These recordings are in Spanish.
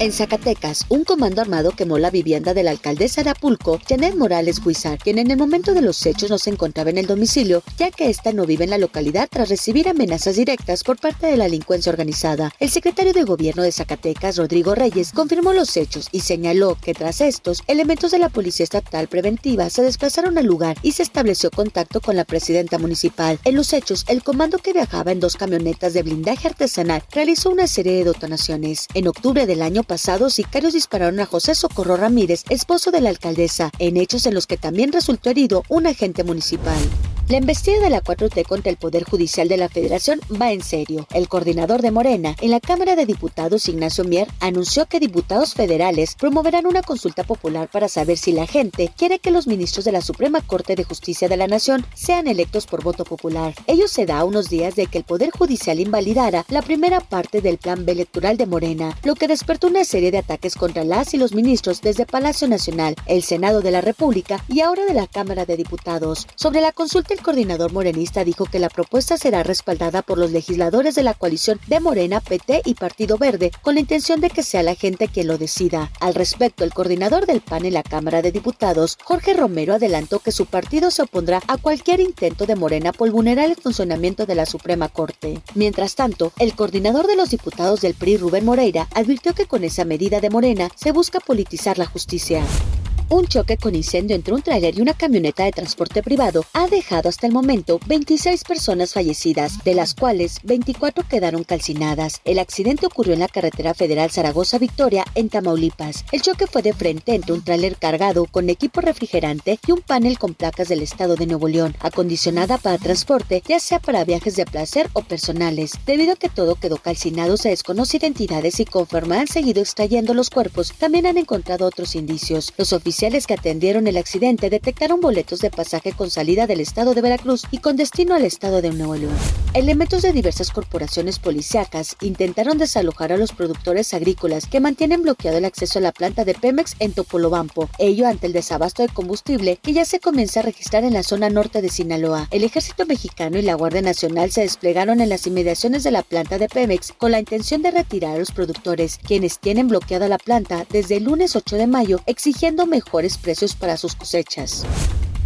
En Zacatecas, un comando armado quemó la vivienda de la alcaldesa de Apulco, Janet Morales Huizar, quien en el momento de los hechos no se encontraba en el domicilio, ya que ésta no vive en la localidad tras recibir amenazas directas por parte de la delincuencia organizada. El secretario de Gobierno de Zacatecas, Rodrigo Reyes, confirmó los hechos y señaló que tras estos, elementos de la Policía Estatal Preventiva se desplazaron al lugar y se estableció contacto con la presidenta municipal. En los hechos, el comando que viajaba en dos camionetas de blindaje artesanal realizó una serie de detonaciones. En octubre del año pasado, sicarios dispararon a José Socorro Ramírez, esposo de la alcaldesa, en hechos en los que también resultó herido un agente municipal. La embestida de la 4T contra el Poder Judicial de la Federación va en serio. El coordinador de Morena en la Cámara de Diputados, Ignacio Mier, anunció que diputados federales promoverán una consulta popular para saber si la gente quiere que los ministros de la Suprema Corte de Justicia de la Nación sean electos por voto popular. Ello se da a unos días de que el Poder Judicial invalidara la primera parte del plan B electoral de Morena, lo que despertó una serie de ataques contra las y los ministros desde Palacio Nacional, el Senado de la República y ahora de la Cámara de Diputados. Sobre la consulta el coordinador morenista dijo que la propuesta será respaldada por los legisladores de la coalición de Morena, PT y Partido Verde, con la intención de que sea la gente quien lo decida. Al respecto, el coordinador del PAN en la Cámara de Diputados, Jorge Romero, adelantó que su partido se opondrá a cualquier intento de Morena por vulnerar el funcionamiento de la Suprema Corte. Mientras tanto, el coordinador de los diputados del PRI, Rubén Moreira, advirtió que con esa medida de Morena se busca politizar la justicia. Un choque con incendio entre un tráiler y una camioneta de transporte privado ha dejado hasta el momento 26 personas fallecidas, de las cuales 24 quedaron calcinadas. El accidente ocurrió en la carretera federal Zaragoza-Victoria, en Tamaulipas. El choque fue de frente entre un tráiler cargado con equipo refrigerante y un panel con placas del estado de Nuevo León, acondicionada para transporte, ya sea para viajes de placer o personales. Debido a que todo quedó calcinado, se desconoce identidades y conforme han seguido extrayendo los cuerpos, también han encontrado otros indicios. Los que atendieron el accidente detectaron boletos de pasaje con salida del estado de Veracruz y con destino al estado de Nuevo León. Elementos de diversas corporaciones policíacas intentaron desalojar a los productores agrícolas que mantienen bloqueado el acceso a la planta de Pemex en Topolobampo, ello ante el desabasto de combustible que ya se comienza a registrar en la zona norte de Sinaloa. El ejército mexicano y la Guardia Nacional se desplegaron en las inmediaciones de la planta de Pemex con la intención de retirar a los productores, quienes tienen bloqueada la planta desde el lunes 8 de mayo, exigiendo mejores precios para sus cosechas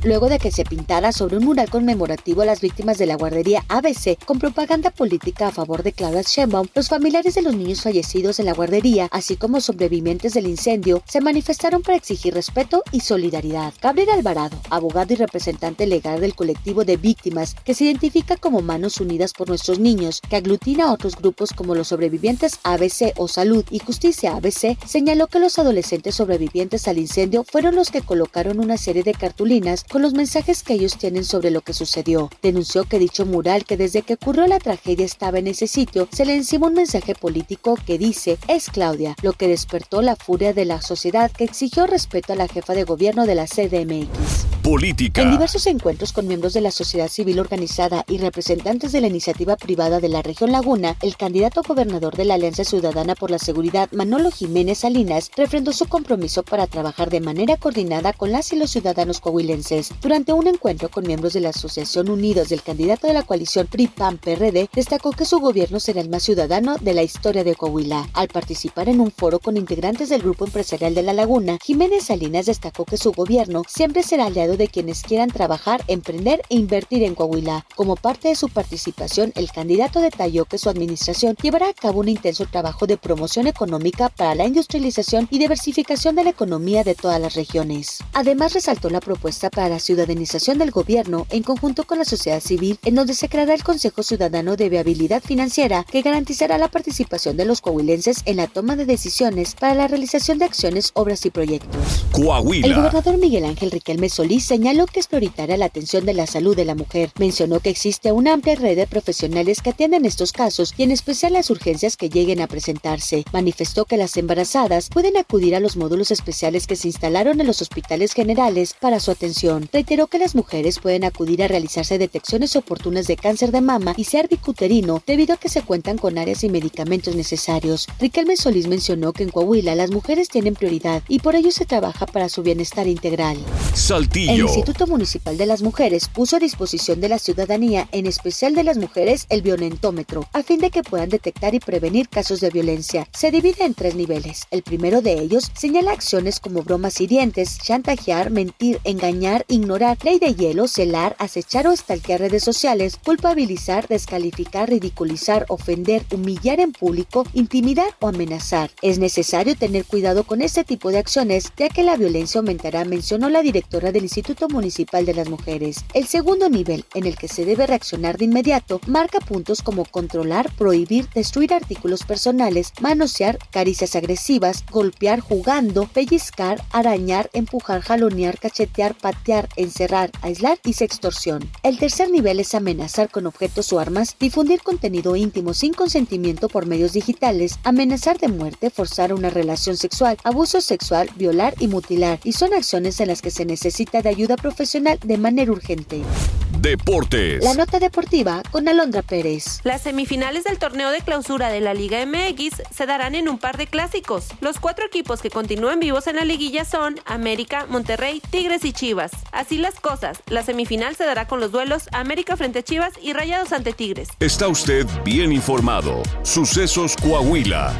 luego de que se pintara sobre un mural conmemorativo a las víctimas de la guardería ABC con propaganda política a favor de Claudia Sheinbaum, los familiares de los niños fallecidos en la guardería, así como sobrevivientes del incendio, se manifestaron para exigir respeto y solidaridad. Gabriel Alvarado, abogado y representante legal del colectivo de víctimas que se identifica como Manos Unidas por Nuestros Niños, que aglutina a otros grupos como los sobrevivientes ABC o Salud y Justicia ABC, señaló que los adolescentes sobrevivientes al incendio fueron los que colocaron una serie de cartulinas con los mensajes que ellos tienen sobre lo que sucedió. Denunció que dicho mural que desde que ocurrió la tragedia estaba en ese sitio, se le encima un mensaje político que dice es Claudia, lo que despertó la furia de la sociedad que exigió respeto a la jefa de gobierno de la CDMX. Política. En diversos encuentros con miembros de la sociedad civil organizada y representantes de la iniciativa privada de la región Laguna, el candidato gobernador de la Alianza Ciudadana por la Seguridad, Manolo Jiménez Salinas, refrendó su compromiso para trabajar de manera coordinada con las y los ciudadanos coahuilenses durante un encuentro con miembros de la Asociación Unidos del candidato de la coalición PRI-PAN-PRD, destacó que su gobierno será el más ciudadano de la historia de Coahuila. Al participar en un foro con integrantes del Grupo Empresarial de La Laguna, Jiménez Salinas destacó que su gobierno siempre será aliado de quienes quieran trabajar, emprender e invertir en Coahuila. Como parte de su participación, el candidato detalló que su administración llevará a cabo un intenso trabajo de promoción económica para la industrialización y diversificación de la economía de todas las regiones. Además, resaltó la propuesta para la ciudadanización del gobierno en conjunto con la sociedad civil, en donde se creará el Consejo Ciudadano de Viabilidad Financiera que garantizará la participación de los coahuilenses en la toma de decisiones para la realización de acciones, obras y proyectos. Coahuila. El gobernador Miguel Ángel Riquelme Solís señaló que es prioritaria la atención de la salud de la mujer. Mencionó que existe una amplia red de profesionales que atienden estos casos y en especial las urgencias que lleguen a presentarse. Manifestó que las embarazadas pueden acudir a los módulos especiales que se instalaron en los hospitales generales para su atención reiteró que las mujeres pueden acudir a realizarse detecciones oportunas de cáncer de mama y cervicuterino debido a que se cuentan con áreas y medicamentos necesarios. Riquelme Solís mencionó que en Coahuila las mujeres tienen prioridad y por ello se trabaja para su bienestar integral. Saltillo. El Instituto Municipal de las Mujeres puso a disposición de la ciudadanía, en especial de las mujeres, el violentómetro, a fin de que puedan detectar y prevenir casos de violencia. Se divide en tres niveles. El primero de ellos señala acciones como bromas hirientes, chantajear, mentir, engañar, ignorar, ley de hielo, celar, acechar o estalquear redes sociales, culpabilizar, descalificar, ridiculizar, ofender, humillar en público, intimidar o amenazar. Es necesario tener cuidado con este tipo de acciones, ya que la violencia aumentará, mencionó la directora del Instituto Municipal de las Mujeres. El segundo nivel, en el que se debe reaccionar de inmediato, marca puntos como controlar, prohibir, destruir artículos personales, manosear, caricias agresivas, golpear jugando, pellizcar, arañar, empujar, jalonear, cachetear, patear, encerrar, aislar y sextorsión. El tercer nivel es amenazar con objetos o armas, difundir contenido íntimo sin consentimiento por medios digitales, amenazar de muerte, forzar una relación sexual, abuso sexual, violar y mutilar, y son acciones en las que se necesita de ayuda profesional de manera urgente. Deportes. La nota deportiva con Alondra Pérez. Las semifinales del torneo de clausura de la Liga MX se darán en un par de clásicos. Los cuatro equipos que continúan vivos en la liguilla son América, Monterrey, Tigres y Chivas. Así las cosas, la semifinal se dará con los duelos América frente a Chivas y Rayados ante Tigres. Está usted bien informado. Sucesos Coahuila.